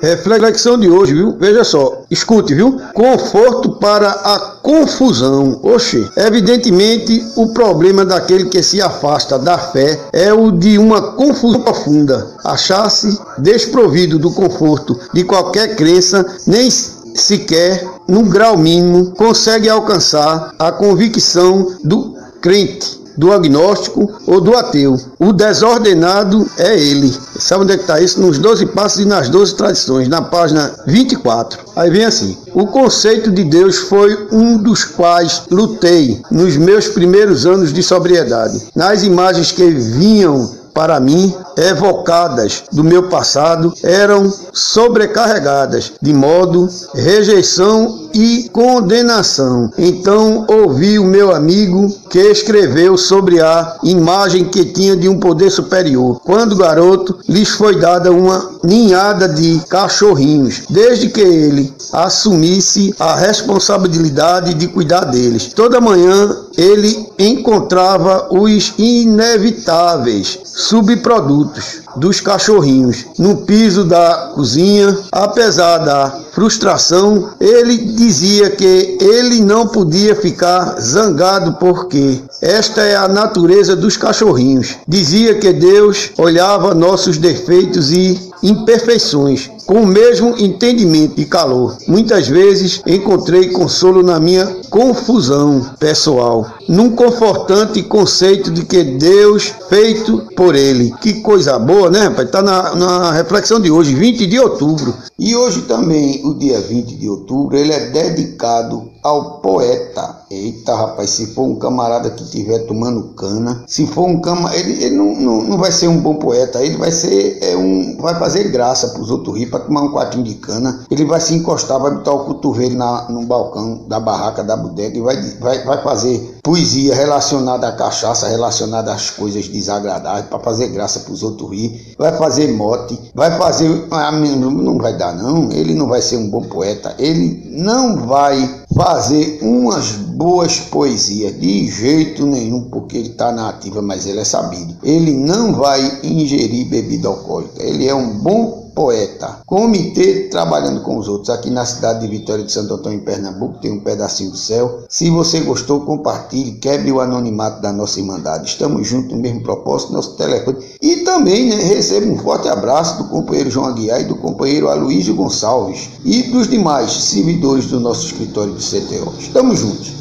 Reflexão de hoje, viu? Veja só, escute, viu? Conforto para a confusão. Oxe, evidentemente o problema daquele que se afasta da fé é o de uma confusão profunda. Achar-se desprovido do conforto de qualquer crença, nem sequer, num grau mínimo, consegue alcançar a convicção do crente do agnóstico ou do ateu. O desordenado é ele. Sabe onde é que está isso? Nos 12 passos e nas 12 tradições, na página 24. Aí vem assim: O conceito de Deus foi um dos quais lutei nos meus primeiros anos de sobriedade. Nas imagens que vinham para mim, evocadas do meu passado, eram sobrecarregadas, de modo rejeição e condenação. Então ouvi o meu amigo que escreveu sobre a imagem que tinha de um poder superior. Quando garoto, lhes foi dada uma ninhada de cachorrinhos, desde que ele assumisse a responsabilidade de cuidar deles. Toda manhã ele encontrava os inevitáveis subprodutos dos cachorrinhos no piso da cozinha. Apesar da frustração, ele dizia que ele não podia ficar zangado porque esta é a natureza dos cachorrinhos. Dizia que Deus olhava nossos defeitos e imperfeições com o mesmo entendimento e calor. Muitas vezes encontrei consolo na minha confusão pessoal, num confortante conceito de que Deus feito por ele. Que coisa boa, né, rapaz? Tá na, na reflexão de hoje, 20 de outubro. E hoje também, o dia 20 de outubro, ele é dedicado ao poeta. Eita, rapaz, se for um camarada que estiver tomando cana, se for um camarada, ele, ele não, não, não, vai ser um bom poeta, ele vai ser é um, vai fazer graça para os outros rir, para tomar um quartinho de cana, ele vai se encostar, vai botar o cotovelo na, no balcão da barraca da bodega e vai, vai, vai fazer poesia relacionada à cachaça, relacionada às coisas desagradáveis, para fazer graça para os outros rir, vai fazer mote, vai fazer, ah, não vai dar não, ele não vai ser um bom poeta, ele não vai fazer umas boas poesias de jeito nenhum, porque ele está na ativa, mas ele é sabido. Ele não vai ingerir bebida alcoólica. Ele é um bom poeta. Comitê trabalhando com os outros aqui na cidade de Vitória de Santo Antônio, em Pernambuco, tem um pedacinho do céu. Se você gostou, compartilhe, quebre o anonimato da nossa Irmandade. Estamos juntos no mesmo propósito, nosso telefone. E também né, recebo um forte abraço do companheiro João Aguiar e do companheiro Aloysio Gonçalves e dos demais servidores do nosso escritório de CTO. Estamos juntos.